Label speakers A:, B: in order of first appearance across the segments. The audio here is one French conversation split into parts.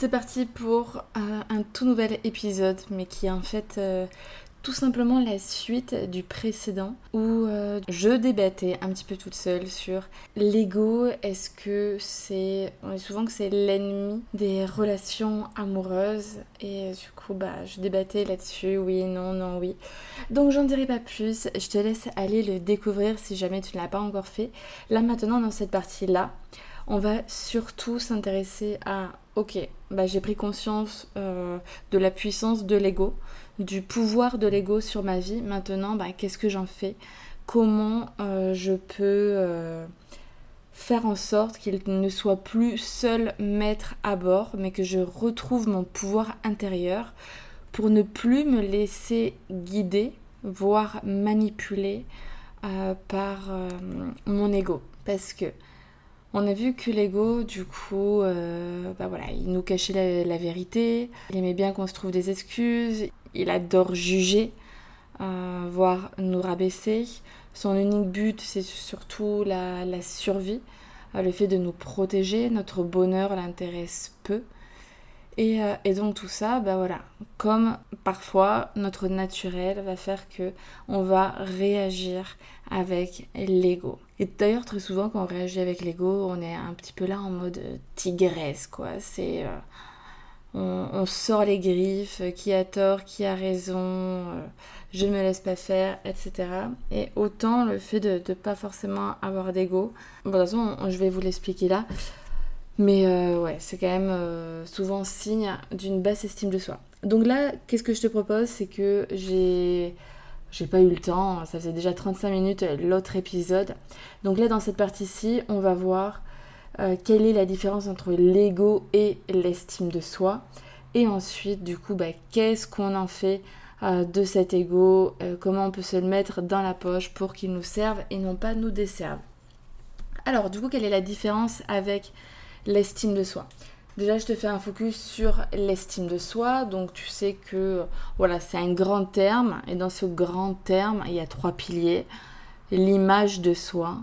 A: C'est parti pour euh, un tout nouvel épisode, mais qui est en fait euh, tout simplement la suite du précédent où euh, je débattais un petit peu toute seule sur l'ego. Est-ce que c'est. On dit souvent que c'est l'ennemi des relations amoureuses et du coup, bah, je débattais là-dessus. Oui, non, non, oui. Donc, j'en dirai pas plus. Je te laisse aller le découvrir si jamais tu ne l'as pas encore fait. Là, maintenant, dans cette partie-là, on va surtout s'intéresser à ok, bah, j'ai pris conscience euh, de la puissance de l'ego, du pouvoir de l'ego sur ma vie. Maintenant, bah, qu'est-ce que j'en fais? Comment euh, je peux euh, faire en sorte qu'il ne soit plus seul maître à bord, mais que je retrouve mon pouvoir intérieur pour ne plus me laisser guider, voire manipuler par mon ego? Parce que on a vu que l'ego, du coup, euh, bah voilà, il nous cachait la, vérité, il aimait bien qu'on se trouve des excuses, il adore juger, euh, voire nous rabaisser. Son unique but, c'est surtout la, survie, euh, le fait de nous protéger, notre bonheur l'intéresse peu. Et, et, donc tout ça, bah voilà, comme parfois notre naturel va faire que on va réagir avec l'ego. Et d'ailleurs, très souvent, quand on réagit avec l'ego, on est un petit peu là en mode euh, tigresse, quoi. C'est. Euh, on, sort les griffes, qui a tort, qui a raison, euh, je ne me laisse pas faire, etc. Et autant le fait de ne pas forcément avoir d'ego. Bon, de toute façon, je vais vous l'expliquer là. Mais ouais, c'est quand même souvent signe d'une basse estime de soi. Donc là, qu'est-ce que je te propose? C'est que j'ai j'ai pas eu le temps, ça faisait déjà 35 minutes euh, l'autre épisode. Donc là, dans cette partie-ci, on va voir euh, quelle est la différence entre l'ego et l'estime de soi. Et ensuite, du coup, bah, qu'est-ce qu'on en fait euh, de cet ego Comment on peut se le mettre dans la poche pour qu'il nous serve et non pas nous desserve Alors, du coup, quelle est la différence avec l'estime de soi? Déjà, je te fais un focus sur l'estime de soi. Donc, tu sais que voilà, c'est un grand terme. Et dans ce grand terme, il y a trois piliers l'image de soi,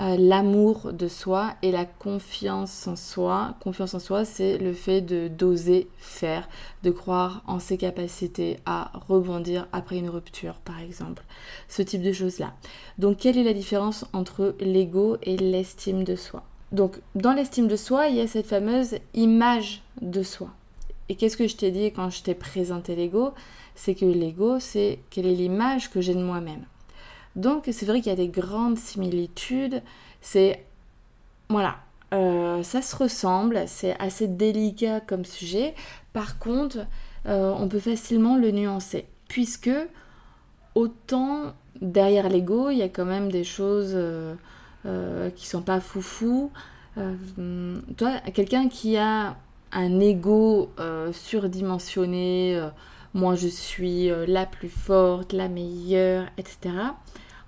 A: euh, l'amour de soi et la confiance en soi. Confiance en soi, c'est le fait de d'oser faire, de croire en ses capacités à rebondir après une rupture, par exemple. Ce type de choses-là. Donc, quelle est la différence entre l'ego et l'estime de soi? Donc, dans l'estime de soi, il y a cette fameuse image de soi. Et qu'est-ce que je t'ai dit quand je t'ai présenté l'ego? C'est que l'ego, c'est quelle est l'image que j'ai de moi-même. Donc, c'est vrai qu'il y a des grandes similitudes. C'est. Voilà. Euh, ça se ressemble, c'est assez délicat comme sujet. Par contre, euh, on peut facilement le nuancer. Puisque, autant derrière l'ego, il y a quand même des choses. Euh, euh, qui sont pas foufou. Euh, toi, quelqu'un qui a un ego euh, surdimensionné, moi je suis la plus forte, la meilleure, etc.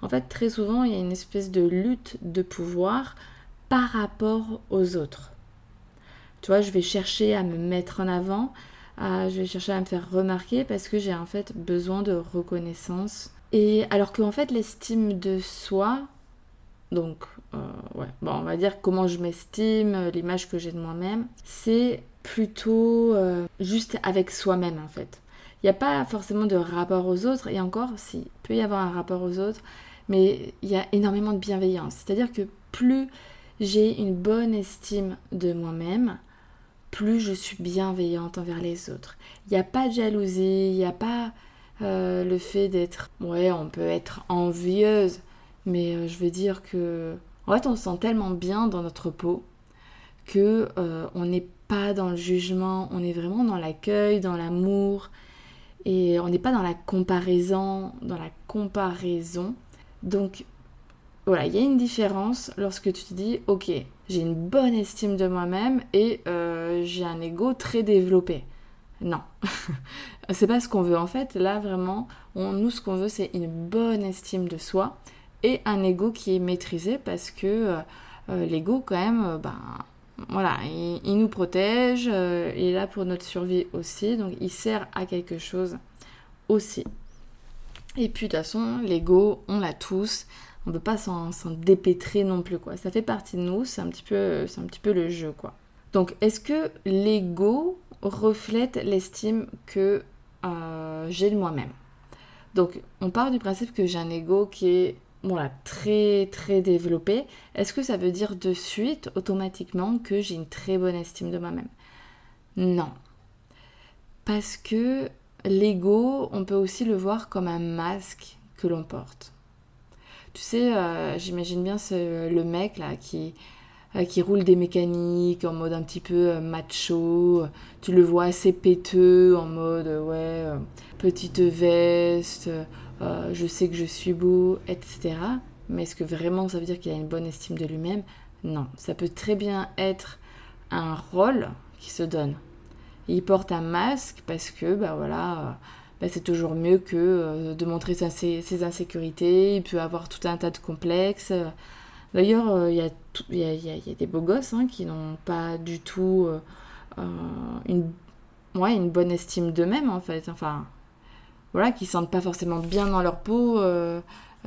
A: En fait, très souvent, il y a une espèce de lutte de pouvoir par rapport aux autres. Tu vois, je vais chercher à me mettre en avant, je vais chercher à me faire remarquer parce que j'ai en fait besoin de reconnaissance. Et alors qu'en fait, l'estime de soi, donc, euh, ouais, bon, on va dire comment je m'estime, euh, l'image que j'ai de moi-même. C'est plutôt euh, juste avec soi-même en fait. Il n'y a pas forcément de rapport aux autres, et encore, si, il peut y avoir un rapport aux autres, mais il y a énormément de bienveillance. C'est-à-dire que plus j'ai une bonne estime de moi-même, plus je suis bienveillante envers les autres. Il n'y a pas de jalousie, il n'y a pas le fait d'être... Ouais, on peut être envieuse mais euh, je veux dire que, en fait, on se sent tellement bien dans notre peau que euh, on n'est pas dans le jugement, on est vraiment dans l'accueil, dans l'amour, et on n'est pas dans la comparaison, dans la comparaison. Donc, voilà, il y a une différence lorsque tu te dis, ok, j'ai une bonne estime de moi-même et euh, j'ai un ego très développé. Non, c'est pas ce qu'on veut en fait. Là vraiment, on, nous ce qu'on veut c'est une bonne estime de soi et un ego qui est maîtrisé parce que euh, euh, l'ego quand même, ben voilà, il, nous protège, il est là pour notre survie aussi, donc il sert à quelque chose aussi. Et puis de toute façon, l'ego, on l'a tous, on peut pas s'en dépêtrer non plus quoi. Ça fait partie de nous, c'est un petit peu, c'est un peu le jeu quoi. Donc est-ce que l'ego reflète l'estime que euh, j'ai de moi-même? Donc on part du principe que j'ai un ego qui est voilà, très très développé. Est-ce que ça veut dire de suite automatiquement que j'ai une très bonne estime de moi-même? Non. Parce que l'ego, on peut aussi le voir comme un masque que l'on porte. Tu sais, euh, j'imagine bien le mec là qui, euh, qui roule des mécaniques en mode un petit peu euh, macho. Tu le vois assez péteux en mode ouais, petite veste, je sais que je suis beau, etc. Mais est-ce que vraiment ça veut dire qu'il a une bonne estime de lui-même? Non, ça peut très bien être un rôle qui se donne. Il porte un masque parce que bah voilà bah, c'est toujours mieux que euh, de montrer ses, insécurités. Il peut avoir tout un tas de complexes. D'ailleurs, euh, il y, a, des beaux gosses hein, qui n'ont pas du tout euh, une, une bonne estime d'eux-mêmes, en fait. Enfin, voilà, qui sentent pas forcément bien dans leur peau.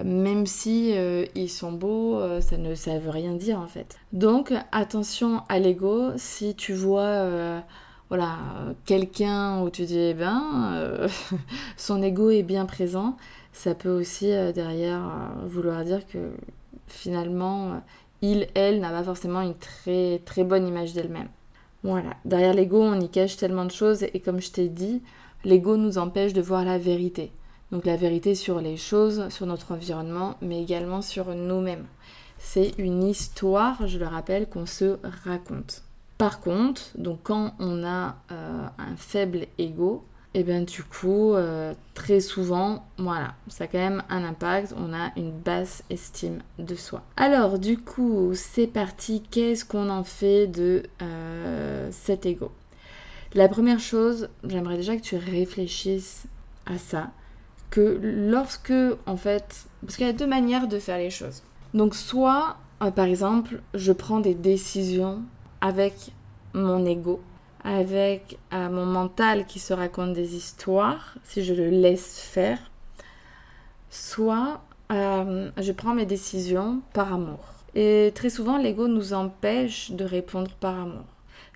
A: même si ils sont beaux, ça ne ça veut rien dire en fait. Donc attention à l'ego. Si tu vois voilà, quelqu'un où tu dis, eh ben, euh, son ego est bien présent, ça peut aussi euh, derrière euh, vouloir dire que finalement, il, elle n'a pas forcément une très très bonne image d'elle-même. Voilà, derrière l'ego, on y cache tellement de choses et comme je t'ai dit, l'ego nous empêche de voir la vérité. Donc la vérité sur les choses, sur notre environnement, mais également sur nous-mêmes. C'est une histoire, je le rappelle, qu'on se raconte. Par contre, donc quand on a euh, un faible ego, et eh bien du coup, euh, très souvent, voilà, ça a quand même un impact, on a une basse estime de soi. Alors du coup, c'est parti, qu'est-ce qu'on en fait de euh, cet ego? La première chose, j'aimerais déjà que tu réfléchisses à ça, que lorsque, en fait, parce qu'il y a deux manières de faire les choses. Donc soit, par exemple, je prends des décisions avec mon ego, avec euh, mon mental qui se raconte des histoires, si je le laisse faire, soit euh, je prends mes décisions par amour. Et très souvent, l'ego nous empêche de répondre par amour.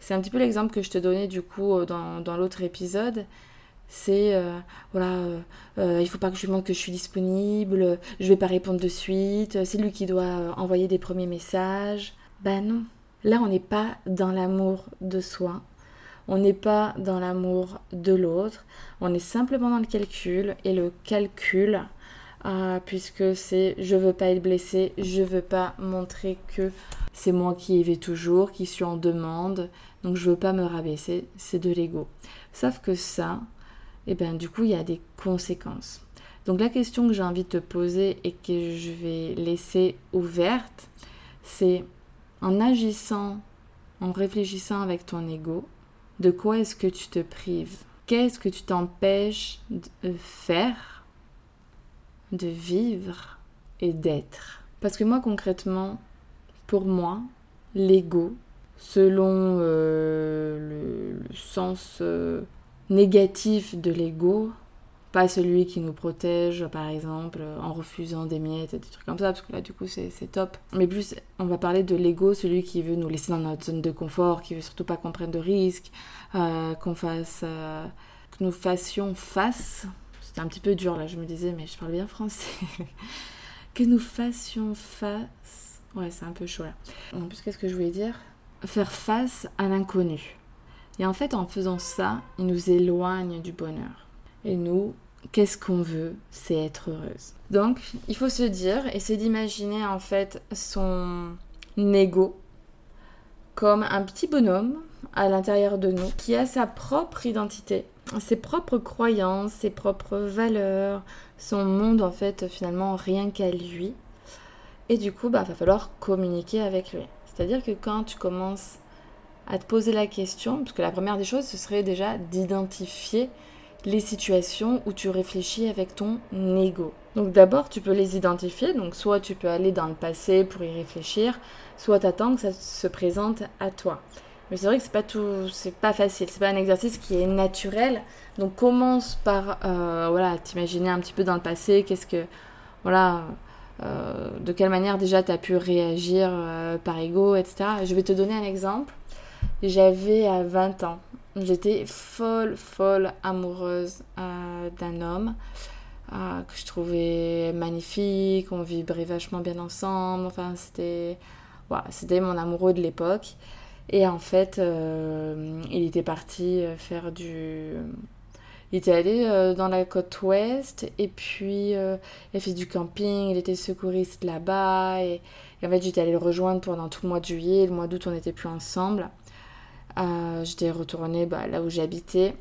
A: C'est un petit peu l'exemple que je te donnais du coup euh, dans, l'autre épisode. C'est voilà, il faut pas que je lui montre que je suis disponible, je vais pas répondre de suite, c'est lui qui doit envoyer des premiers messages. Ben non, Là, on n'est pas dans l'amour de soi, on n'est pas dans l'amour de l'autre, on est simplement dans le calcul et le calcul, euh, puisque c'est je veux pas être blessé, je veux pas montrer que c'est moi qui y vais toujours, qui suis en demande, donc je veux pas me rabaisser, c'est de l'ego. Sauf que ça, eh bien du coup, il y a des conséquences. Donc la question que j'ai envie de te poser et que je vais laisser ouverte, c'est en agissant, en réfléchissant avec ton ego, de quoi est-ce que tu te prives? Qu'est-ce que tu t'empêches de faire, de vivre et d'être? Parce que moi concrètement, pour moi, l'ego, selon euh, le, sens euh, négatif de l'ego, pas celui qui nous protège, par exemple, en refusant des miettes, des trucs comme ça, parce que là, du coup, c'est top. Mais plus, on va parler de l'ego, celui qui veut nous laisser dans notre zone de confort, qui veut surtout pas qu'on prenne de risques, euh, qu'on fasse, euh, que nous fassions face. C'était un petit peu dur là, je me disais, mais je parle bien français. que nous fassions face. Ouais, c'est un peu chaud là. En plus, qu'est-ce que je voulais dire? Faire face à l'inconnu. Et en fait, en faisant ça, il nous éloigne du bonheur. Et nous, qu'est-ce qu'on veut? C'est être heureuse. Donc, il faut se dire, et c'est d'imaginer en fait son ego comme un petit bonhomme à l'intérieur de nous qui a sa propre identité, ses propres croyances, ses propres valeurs, son monde en fait finalement rien qu'à lui. Et du coup, bah, va falloir communiquer avec lui. C'est-à-dire que quand tu commences à te poser la question, parce que la première des choses, ce serait déjà d'identifier les situations où tu réfléchis avec ton ego. Donc d'abord, tu peux les identifier, donc soit tu peux aller dans le passé pour y réfléchir, soit t'attends que ça se présente à toi. Mais c'est vrai que c'est pas tout, c'est pas facile, c'est pas un exercice qui est naturel. Donc commence par, euh, voilà, t'imaginer un petit peu dans le passé, qu'est-ce que, voilà, de quelle manière déjà tu as pu réagir euh, par ego, etc. Je vais te donner un exemple. J'avais à 20 ans, j'étais folle, folle amoureuse d'un homme que je trouvais magnifique, on vibrait vachement bien ensemble, enfin c'était, voilà, c'était mon amoureux de l'époque. Et en fait, euh, il était parti euh, faire du. Il était allé euh, dans la côte ouest et puis il a fait du camping, il était secouriste là-bas. Et, en fait, j'étais allée le rejoindre pendant tout le mois de juillet. Le mois d'août, on n'était plus ensemble. j'étais retournée bah, là où j'habitais.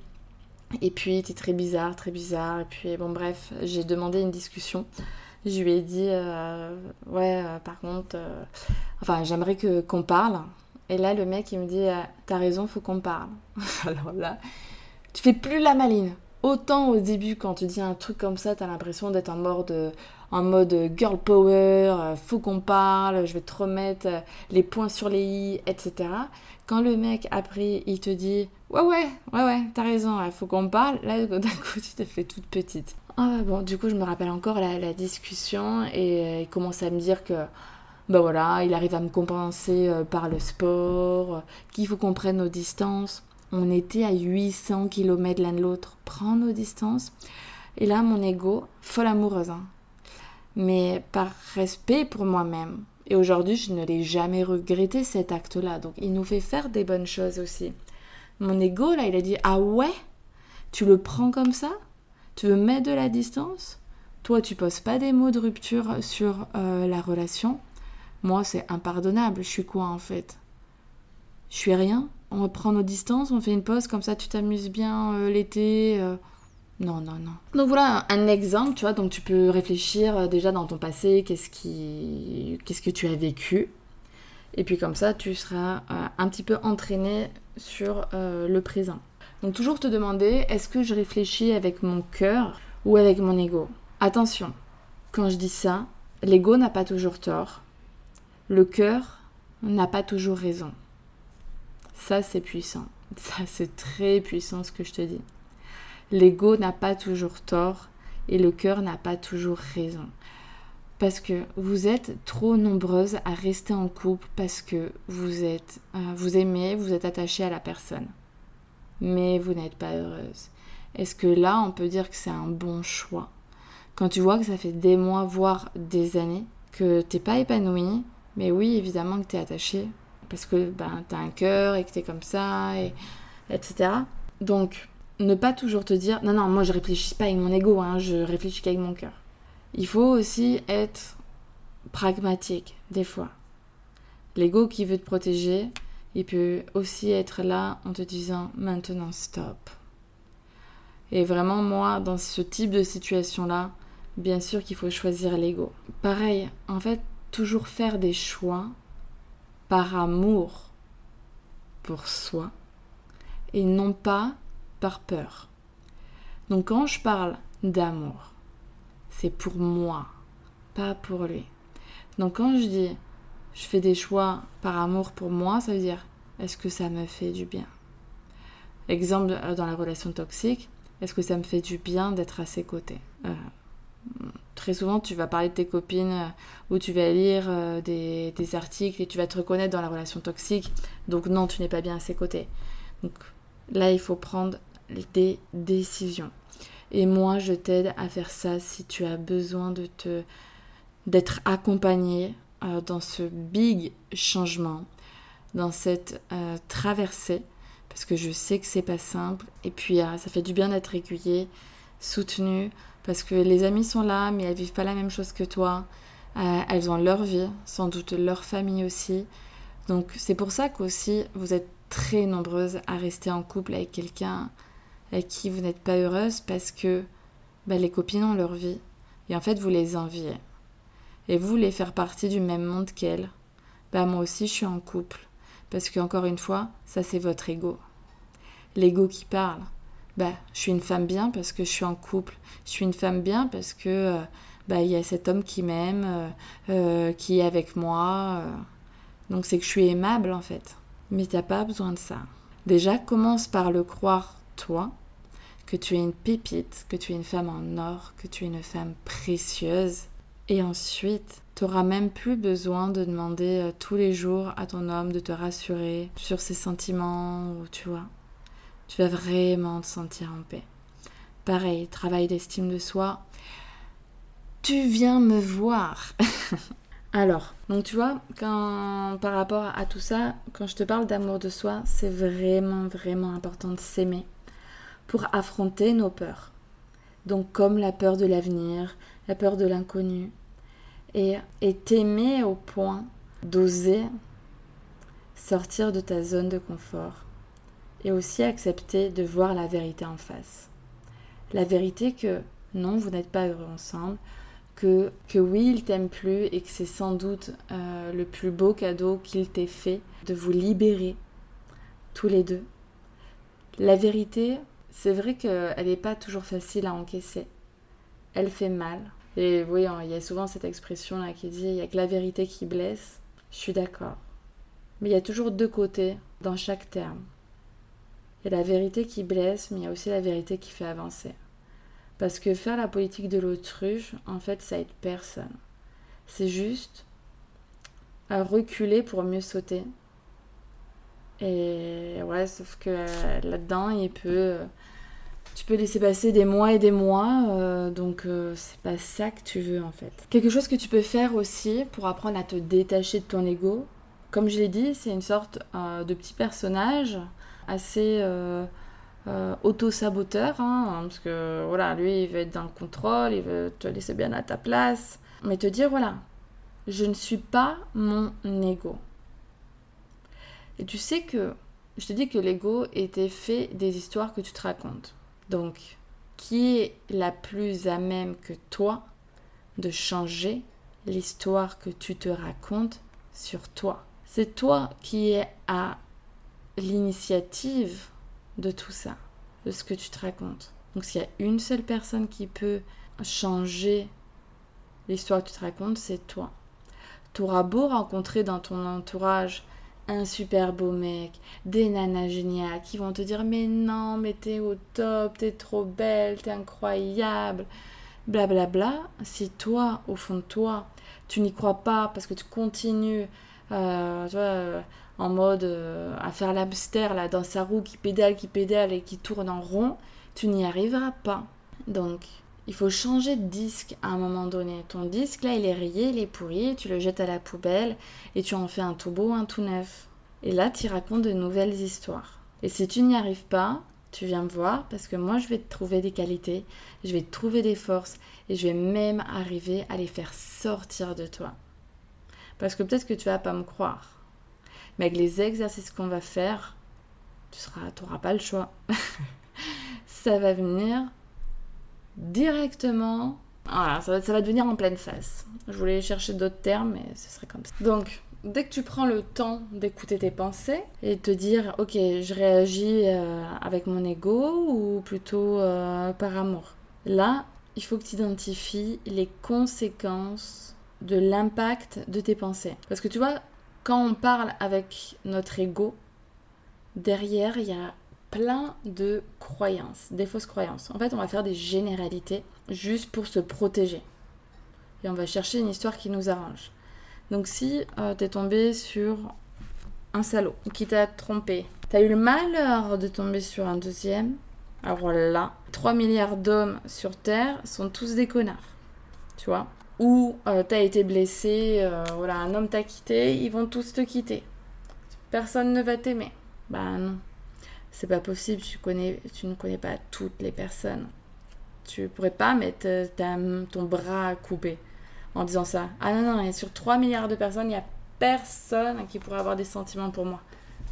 A: Et puis, il était très bizarre, très bizarre. Et puis, bon, bref, j'ai demandé une discussion. Je lui ai dit, ouais, par contre, enfin, j'aimerais que qu'on parle. Et là, le mec, il me dit T'as raison, faut qu'on parle. Alors là, tu fais plus la maline. Autant au début, quand tu dis un truc comme ça, t'as l'impression d'être en mode, en mode girl power, euh, faut qu'on parle, je vais te remettre euh, les points sur les i, etc. Quand le mec, après, il te dit Ouais, ouais, ouais, ouais, t'as raison, faut qu'on parle, là, d'un coup, tu te fais toute petite. Ah, bon, du coup, je me rappelle encore la, la discussion et euh, il commence à me dire que ben voilà, il arrive à me compenser euh, par le sport, euh, qu'il faut qu'on prenne nos distances. On était à 800 km l'un de l'autre, prends nos distances. Et là, mon ego, folle amoureuse, hein. mais par respect pour moi-même. Et aujourd'hui, je ne l'ai jamais regretté cet acte-là. Donc, il nous fait faire des bonnes choses aussi. Mon ego, là, il a dit Ah ouais? Tu le prends comme ça? Tu veux mettre de la distance? Toi, tu poses pas des mots de rupture sur euh, la relation moi, c'est impardonnable. Je suis quoi en fait? Je suis rien On reprend nos distances, on fait une pause, comme ça tu t'amuses bien euh, l'été. Euh. Non, non, non. Donc voilà un exemple, tu vois, donc tu peux réfléchir euh, déjà dans ton passé, qu'est-ce qui... qu'est-ce que tu as vécu. Et puis comme ça, tu seras un petit peu entraîné sur le présent. Donc toujours te demander, est-ce que je réfléchis avec mon cœur ou avec mon ego? Attention, quand je dis ça, l'ego n'a pas toujours tort le cœur n'a pas toujours raison. Ça, c'est puissant. Ça, c'est très puissant ce que je te dis. L'ego n'a pas toujours tort et le cœur n'a pas toujours raison. Parce que vous êtes trop nombreuses à rester en couple parce que vous êtes, euh, vous aimez, vous êtes attaché à la personne. Mais vous n'êtes pas heureuse. Est-ce que là, on peut dire que c'est un bon choix? Quand tu vois que ça fait des mois, voire des années, que t'es pas épanouie, mais oui, évidemment que tu es attaché, parce que ben, tu as un cœur et que tu es comme ça, et, etc. Donc, ne pas toujours te dire, non, non, moi je réfléchis pas avec mon ego, hein, je réfléchis qu'avec mon cœur. Il faut aussi être pragmatique, des fois. L'ego qui veut te protéger, il peut aussi être là en te disant maintenant stop. Et vraiment, moi, dans ce type de situation-là, bien sûr qu'il faut choisir l'ego. Pareil, en fait, toujours faire des choix par amour pour soi et non pas par peur. Donc quand je parle d'amour, c'est pour moi, pas pour lui. Donc quand je dis je fais des choix par amour pour moi, ça veut dire est-ce que ça me fait du bien? Exemple euh, dans la relation toxique, est-ce que ça me fait du bien d'être à ses côtés? Euh, très souvent, tu vas parler de tes copines euh, ou tu vas lire euh, des, articles et tu vas te reconnaître dans la relation toxique. Donc non, tu n'es pas bien à ses côtés. Donc là, il faut prendre des décisions. Et moi, je t'aide à faire ça si tu as besoin de te d'être accompagné euh, dans ce big changement, dans cette traversée, parce que je sais que c'est pas simple. Et puis, ça fait du bien d'être aiguillé, soutenu parce que les amis sont là, mais elles vivent pas la même chose que toi. Euh, elles ont leur vie, sans doute leur famille aussi. Donc c'est pour ça qu'aussi vous êtes très nombreuses à rester en couple avec quelqu'un avec qui vous n'êtes pas heureuse parce que bah, les copines ont leur vie et en fait vous les enviez. et vous voulez faire partie du même monde qu'elle, bah moi aussi je suis en couple. Parce qu'encore une fois, ça c'est votre ego. L'ego qui parle. Bah, je suis une femme bien parce que je suis en couple. Je suis une femme bien parce que euh, bah, y a cet homme qui m'aime, euh, euh, qui est avec moi. Donc c'est que je suis aimable en fait. Mais t'as pas besoin de ça. Déjà, commence par le croire toi, que tu es une pépite, que tu es une femme en or, que tu es une femme précieuse. Et ensuite, tu n'auras même plus besoin de demander tous les jours à ton homme de te rassurer sur ses sentiments, ou tu vois tu vas vraiment te sentir en paix. Pareil, travail d'estime de soi. Tu viens me voir. Alors, donc tu vois, quand par rapport à tout ça, quand je te parle d'amour de soi, c'est vraiment vraiment important de s'aimer pour affronter nos peurs. Donc comme la peur de l'avenir, la peur de l'inconnu et et t'aimer au point d'oser sortir de ta zone de confort et aussi accepter de voir la vérité en face. La vérité que non, vous n'êtes pas heureux ensemble, que, que oui, il t'aime plus et que c'est sans doute euh, le plus beau cadeau qu'il t'ait fait de vous libérer tous les deux. La vérité, c'est vrai qu'elle n'est pas toujours facile à encaisser. Elle fait mal. Et oui, il y a souvent cette expression-là qui dit il n'y a que la vérité qui blesse. Je suis d'accord. Mais il y a toujours deux côtés dans chaque terme. Il y a la vérité qui blesse, mais il y a aussi la vérité qui fait avancer. Parce que faire la politique de l'autruche, en fait, ça aide personne. C'est juste à reculer pour mieux sauter. Et ouais, sauf que là-dedans, il peut. Tu peux laisser passer des mois et des mois, euh, donc euh, c'est pas ça que tu veux en fait. Quelque chose que tu peux faire aussi pour apprendre à te détacher de ton ego, comme je l'ai dit, c'est une sorte euh, de petit personnage assez euh, euh, auto-saboteur, hein, parce que voilà, lui, il veut être dans le contrôle, il veut te laisser bien à ta place, mais te dire, voilà, je ne suis pas mon ego. Et tu sais que, je te dis que l'ego était fait des histoires que tu te racontes. Donc, qui est la plus à même que toi de changer l'histoire que tu te racontes sur toi? C'est toi qui es à l'initiative de tout ça, de ce que tu te racontes. Donc s'il y a une seule personne qui peut changer l'histoire que tu te racontes, c'est toi. Tu auras beau rencontrer dans ton entourage un super beau mec, des nanas géniales qui vont te dire mais non, mais t'es au top, t'es trop belle, t'es incroyable, blablabla. Bla bla. Si toi, au fond de toi, tu n'y crois pas parce que tu continues, euh, tu vois, euh, en mode euh, à faire l'hamster là dans sa roue qui pédale, qui pédale et qui tourne en rond, tu n'y arriveras pas. Donc, il faut changer de disque à un moment donné. Ton disque là, il est rayé, il est pourri, tu le jettes à la poubelle et tu en fais un tout beau, un tout neuf. Et là, tu racontes de nouvelles histoires. Et si tu n'y arrives pas, tu viens me voir parce que moi, je vais te trouver des qualités, je vais te trouver des forces et je vais même arriver à les faire sortir de toi. Parce que peut-être que tu vas pas me croire. Mais avec les exercices qu'on va faire, tu n'auras pas le choix. ça va venir directement. Voilà, ça va, ça va devenir en pleine face. Je voulais chercher d'autres termes, mais ce serait comme ça. Donc, dès que tu prends le temps d'écouter tes pensées et te dire, ok, je réagis euh, avec mon ego ou plutôt euh, par amour. Là, il faut que tu identifies les conséquences de l'impact de tes pensées. Parce que tu vois, quand on parle avec notre ego, derrière, il y a plein de croyances, des fausses croyances. En fait, on va faire des généralités juste pour se protéger. Et on va chercher une histoire qui nous arrange. Donc si euh, tu es tombé sur un salaud qui t'a trompé, tu as eu le malheur de tomber sur un deuxième, alors là, 3 milliards d'hommes sur Terre sont tous des connards. Tu vois? Ou euh, t'as été blessé, euh, voilà, un homme t'a quitté, ils vont tous te quitter. Personne ne va t'aimer. Bah non, c'est pas possible, tu, connais, tu ne connais pas toutes les personnes. Tu pourrais pas mettre euh, ton bras coupé en disant ça. Ah non, non, et sur 3 milliards de personnes, il n'y a personne qui pourrait avoir des sentiments pour moi.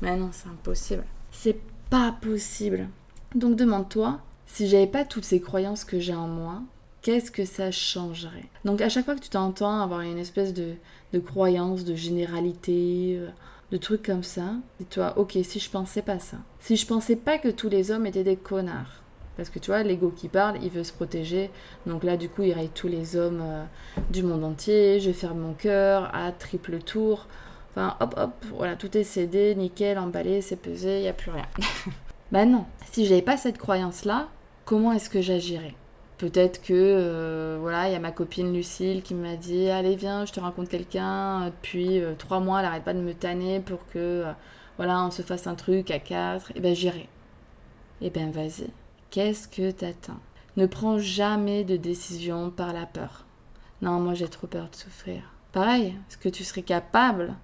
A: Mais non, c'est impossible. C'est pas possible. Donc demande-toi, si j'avais pas toutes ces croyances que j'ai en moi, qu'est-ce que ça changerait? Donc à chaque fois que tu t'entends avoir une espèce de, de croyance, de généralité, euh, de trucs comme ça, dis-toi, ok, si je pensais pas ça, si je pensais pas que tous les hommes étaient des connards, parce que tu vois, l'ego qui parle, il veut se protéger. Donc là, du coup, il raille tous les hommes euh, du monde entier. Je ferme mon cœur à triple tour. Enfin, hop, hop, voilà, tout est cédé, nickel, emballé, c'est pesé, il n'y a plus rien. bah non, si j'avais pas cette croyance-là, comment est-ce que j'agirais? Peut-être que, euh, voilà, il y a ma copine Lucille qui m'a dit Allez, viens, je te raconte quelqu'un. Depuis euh, trois mois, elle n'arrête pas de me tanner pour que, voilà, on se fasse un truc à quatre. Et eh ben, j'irai. Et eh ben, vas-y. Qu'est-ce que t'attends? Ne prends jamais de décision par la peur. Non, moi j'ai trop peur de souffrir. Pareil, est-ce que tu serais capable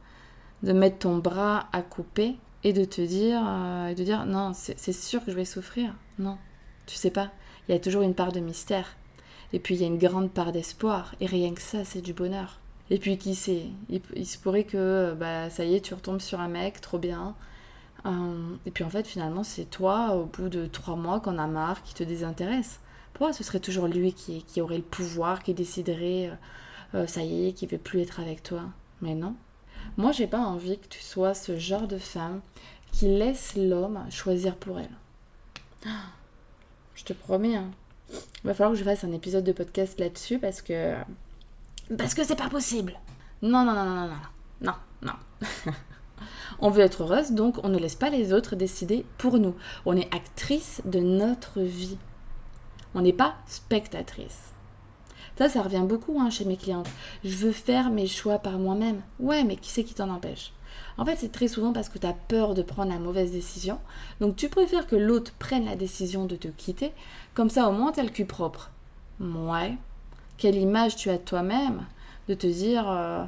A: de mettre ton bras à couper et de te dire, euh, de dire non, c'est sûr que je vais souffrir? Non, tu sais pas. Il y a toujours une part de mystère. Et puis il y a une grande part d'espoir. Et rien que ça, c'est du bonheur. Et puis qui sait? Il, se pourrait que bah ça y est, tu retombes sur un mec, trop bien. Euh, et puis en fait, finalement, c'est toi, au bout de trois mois, qu'on a marre, qui te désintéresse. Pourquoi ce serait toujours lui qui, qui aurait le pouvoir, qui déciderait, euh, euh, ça y est, qui veut plus être avec toi Mais non. Moi, j'ai pas envie que tu sois ce genre de femme qui laisse l'homme choisir pour elle. Je te promets, hein. Il va falloir que je fasse un épisode de podcast là-dessus parce que. Parce que c'est pas possible. Non, non, non, non, non, non. Non, non. On veut être heureuse, donc on ne laisse pas les autres décider pour nous. On est actrice de notre vie. On n'est pas spectatrice. Ça, ça revient beaucoup hein, chez mes clientes. Je veux faire mes choix par moi-même. Ouais, mais qui c'est qui t'en empêche? En fait, c'est très souvent parce que tu as peur de prendre la mauvaise décision. Donc tu préfères que l'autre prenne la décision de te quitter. Comme ça, au moins, tu as le cul propre. Ouais. Quelle image tu as de toi-même? De te dire... Euh,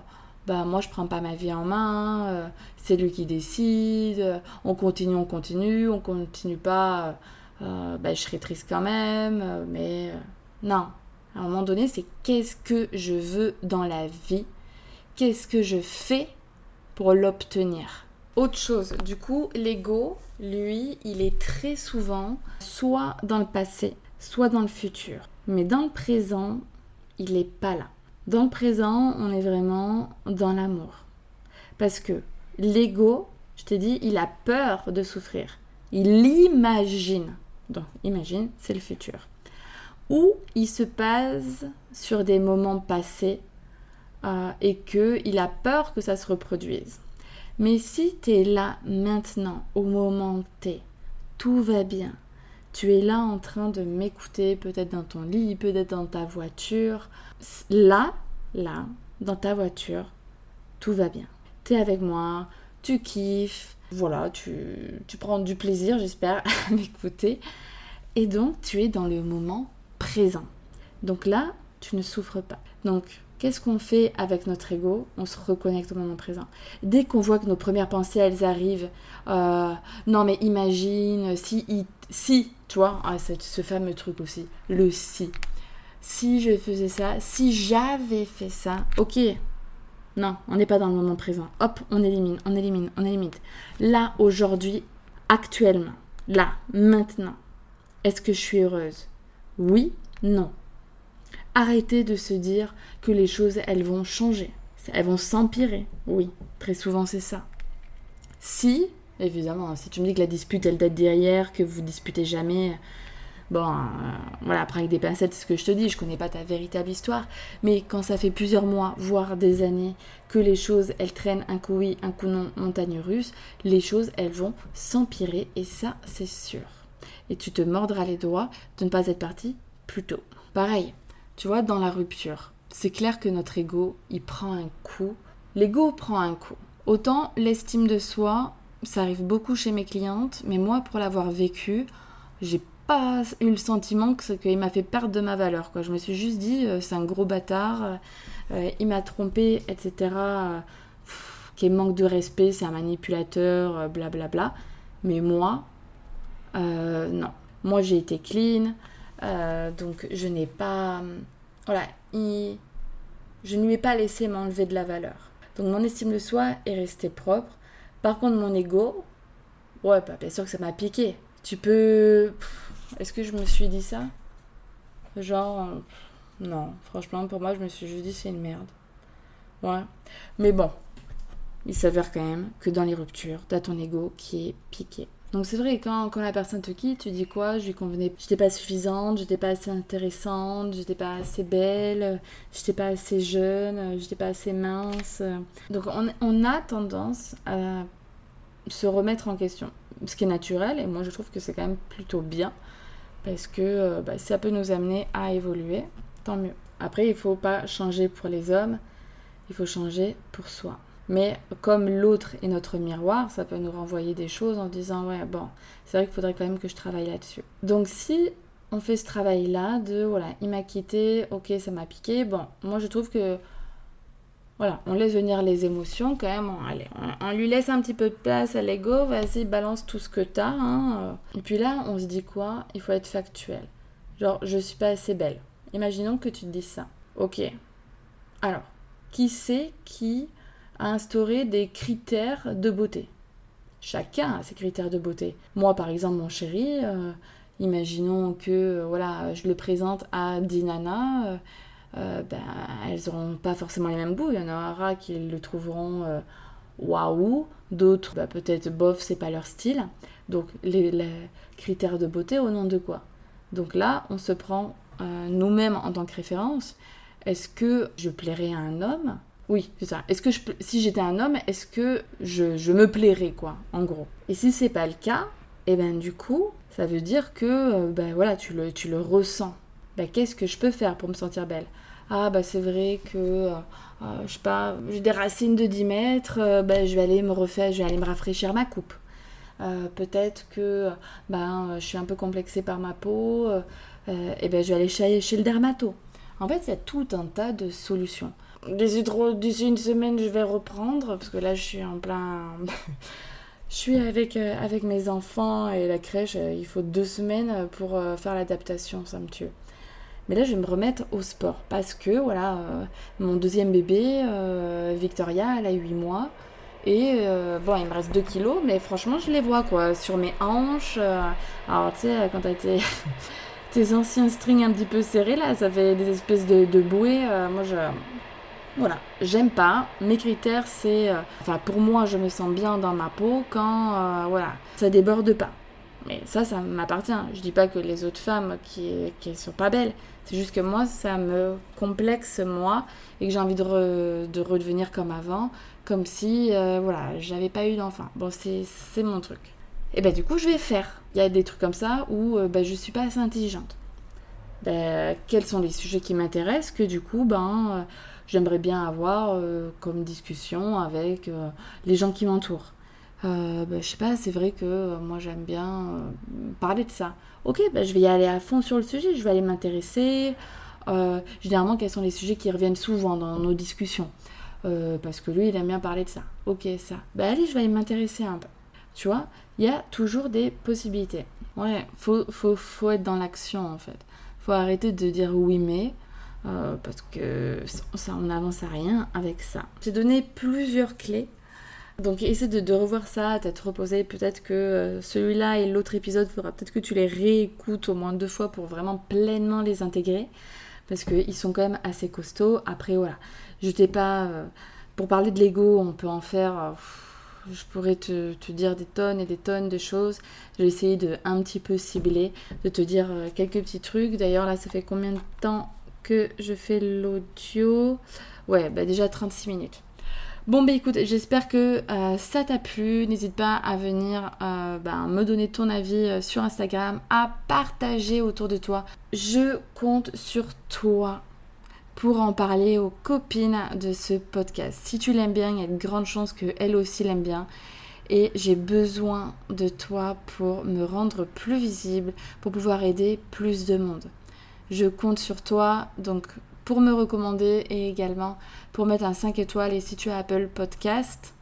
A: bah moi je prends pas ma vie en main, euh, c'est lui qui décide, on continue, on continue, on continue pas, euh, bah, je serai triste quand même, euh, mais non. À un moment donné, c'est qu'est-ce que je veux dans la vie, qu'est-ce que je fais pour l'obtenir? Autre chose, du coup, l'ego, lui, il est très souvent soit dans le passé, soit dans le futur. Mais dans le présent, il n'est pas là. Dans le présent, on est vraiment dans l'amour. Parce que l'ego, je t'ai dit, il a peur de souffrir. Il imagine. Donc, imagine, c'est le futur. Ou il se passe sur des moments passés euh, et qu'il a peur que ça se reproduise. Mais si tu es là maintenant, au moment T, tout va bien. Tu es là en train de m'écouter, peut-être dans ton lit, peut-être dans ta voiture, là, là, dans ta voiture, tout va bien. Tu es avec moi, tu kiffes, voilà, tu, tu prends du plaisir, j'espère, à m'écouter. Et donc, tu es dans le moment Donc là, tu ne souffres pas. Donc, qu'est-ce qu'on fait avec notre ego? On se reconnecte au moment présent. Dès qu'on voit que nos premières pensées, elles arrivent, euh, non mais imagine, si, si, tu vois, ah, ce fameux truc aussi, le si si je faisais ça, si j'avais fait ça, ok. Non, on n'est pas dans le moment présent. Hop, on élimine, on élimine, on élimine. Là, aujourd'hui, actuellement, là, maintenant, est-ce que je suis heureuse? Oui, non. Arrêtez de se dire que les choses, elles vont changer. Elles vont s'empirer. Oui, très souvent c'est ça. Si, évidemment, si tu me dis que la dispute, elle date derrière, que vous disputez jamais, Bon, euh, voilà, après avec des pincettes, c'est ce que je te dis, je connais pas ta véritable histoire, mais quand ça fait plusieurs mois, voire des années, que les choses, elles traînent un coup oui, un coup non, montagne russe, les choses, elles vont s'empirer, et ça, c'est sûr. Et tu te mordras les doigts de ne pas être parti plus tôt. Pareil, tu vois, dans la rupture, c'est clair que notre ego, il prend un coup. L'ego prend un coup. Autant l'estime de soi, ça arrive beaucoup chez mes clientes, mais moi, pour l'avoir vécu, j'ai pas eu le sentiment qu'il m'a fait perdre de ma valeur. Je me suis juste dit, euh, c'est un gros bâtard, euh, il m'a trompé, etc. qui manque de respect, c'est un manipulateur, blablabla. Bla, bla. Mais moi, euh, non. Moi, j'ai été clean, donc je n'ai pas. Voilà, je ne lui ai pas laissé m'enlever de la valeur. Donc mon estime de soi est restée propre. Par contre, mon ego, ouais, bah, bien sûr que ça m'a piqué. Tu peux. Est-ce que je me suis dit ça? Genre, Non, franchement, pour moi, je me suis juste dit c'est une merde. Ouais. Mais bon, il s'avère quand même que dans les ruptures, t'as ton ego qui est piqué. Donc c'est vrai, quand, quand la personne te quitte, tu dis quoi? Je lui convenais, j'étais pas suffisante, j'étais pas assez intéressante, j'étais pas assez belle, j'étais pas assez jeune, j'étais pas assez mince. Donc on, on a tendance à se remettre en question, ce qui est naturel, et moi je trouve que c'est quand même plutôt bien, parce que euh, bah, ça peut nous amener à évoluer, tant mieux. Après, il faut pas changer pour les hommes, il faut changer pour soi. Mais comme l'autre est notre miroir, ça peut nous renvoyer des choses en disant ouais bon, c'est vrai qu'il faudrait quand même que je travaille là-dessus. Donc si on fait ce travail-là de voilà, il m'a quitté, ok ça m'a piqué, bon, moi je trouve que voilà, on laisse venir les émotions quand même, on, allez, on, lui laisse un petit peu de place à l'ego, vas-y balance tout ce que t'as. Hein. Et puis là on se dit quoi? Il faut être factuel. Genre je suis pas assez belle. Imaginons que tu te dises ça. Ok. Alors, qui c'est qui à instaurer des critères de beauté. Chacun a ses critères de beauté. Moi, par exemple, mon chéri, euh, imaginons que euh, voilà, je le présente à Dinana, euh, ben, elles n'auront pas forcément les mêmes goûts. Il y en aura qui le trouveront waouh, d'autres bah, peut-être bof, c'est pas leur style. Donc, les, les, critères de beauté au nom de quoi? Donc là, on se prend nous-mêmes en tant que référence. Est-ce que je plairais à un homme? Oui, c'est ça. Est-ce que si j'étais un homme, est-ce que je, me plairais, quoi, en gros? Et si c'est pas le cas, eh ben du coup, ça veut dire que, euh, ben voilà, tu le, tu le ressens. Ben, qu'est-ce que je peux faire pour me sentir belle? Ah, bah c'est vrai que, euh, euh, je sais pas, j'ai des racines de 10 mètres, ben, je vais aller me refaire, je vais aller me rafraîchir ma coupe. peut-être que ben, je suis un peu complexée par ma peau, et ben, je vais aller chez, chez le dermato. En fait, il y a tout un tas de solutions. D'ici une semaine, je vais reprendre parce que là, je suis en plein. je suis avec, euh, avec mes enfants et la crèche. Euh, il faut deux semaines pour euh, faire l'adaptation, ça me tue. Mais là, je vais me remettre au sport parce que, voilà, mon deuxième bébé, Victoria, elle a 8 mois. Et bon, il me reste 2 kilos, mais franchement, je les vois quoi, sur mes hanches. alors, tu sais, quand t'as été tes anciens strings un petit peu serrés, là, ça fait des espèces de, de bouées. moi, je voilà, j'aime pas. Mes critères, c'est. Euh, enfin, pour moi, je me sens bien dans ma peau quand. Euh, voilà, ça déborde pas. Mais ça, ça m'appartient. Je dis pas que les autres femmes qui, qui sont pas belles. C'est juste que moi, ça me complexe, moi, et que j'ai envie de, de, redevenir comme avant, comme si, euh, voilà, j'avais pas eu d'enfant. Bon, c'est mon truc. Et ben, du coup, je vais faire. Il y a des trucs comme ça où ben, je suis pas assez intelligente. Ben, quels sont les sujets qui m'intéressent que du coup, ben j'aimerais bien avoir euh, comme discussion avec euh, les gens qui m'entourent. Euh, bah, je sais pas, c'est vrai que moi j'aime bien parler de ça. Ok, bah, je vais y aller à fond sur le sujet, je vais aller m'intéresser. généralement, quels sont les sujets qui reviennent souvent dans nos discussions? Parce que lui, il aime bien parler de ça. Ok, ça. Bah allez, je vais aller m'intéresser un peu. Tu vois, il y a toujours des possibilités. Ouais, faut, faut, faut être dans l'action en fait. Faut arrêter de dire oui mais euh, parce que ça, on n'avance à rien avec ça. J'ai donné plusieurs clés. Donc essaie de, revoir ça, t'être reposé. Peut-être que euh, celui-là et l'autre épisode, faudra peut-être que tu les réécoutes au moins deux fois pour vraiment pleinement les intégrer. Parce qu'ils sont quand même assez costauds. Après, voilà. Je t'ai pas. Euh, pour parler de l'ego, on peut en faire. je pourrais te, te, dire des tonnes et des tonnes de choses. J'ai essayé de un petit peu cibler, de te dire quelques petits trucs. D'ailleurs, là, ça fait combien de temps je fais l'audio. Ouais, bah déjà 36 minutes. Bon bah écoute, j'espère que euh, ça t'a plu. N'hésite pas à venir euh, bah, me donner ton avis euh, sur Instagram, à partager autour de toi. Je compte sur toi pour en parler aux copines de ce podcast. Si tu l'aimes bien, il y a de grandes chances qu'elles aussi l'aiment bien. Et j'ai besoin de toi pour me rendre plus visible, pour pouvoir aider plus de monde. Je compte sur toi donc pour me recommander et également pour mettre un 5 étoiles et si tu as Apple Podcast,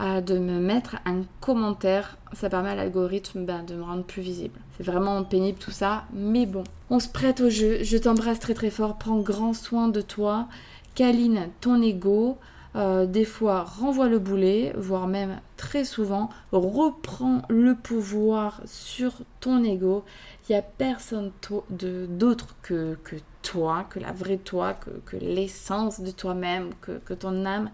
A: euh, de me mettre un commentaire. Ça permet à l'algorithme ben, de me rendre plus visible. C'est vraiment pénible tout ça, mais bon. On se prête au jeu. Je t'embrasse très très fort. Prends grand soin de toi. Câline ton ego. Euh, des fois, renvoie le boulet, voire même très souvent, reprends le pouvoir sur ton ego. Il n'y a personne d'autre que, toi, que la vraie toi, que, l'essence de toi-même, que, ton âme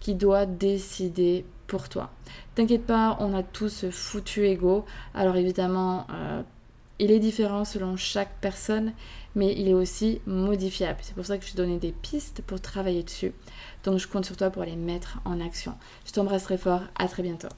A: qui doit décider pour toi. T'inquiète pas, on a tous ce foutu ego. Alors évidemment, euh, il est différent selon chaque personne, mais il est aussi modifiable. C'est pour ça que je t'ai donné des pistes pour travailler dessus. Donc je compte sur toi pour les mettre en action. Je t'embrasse très fort, à très bientôt.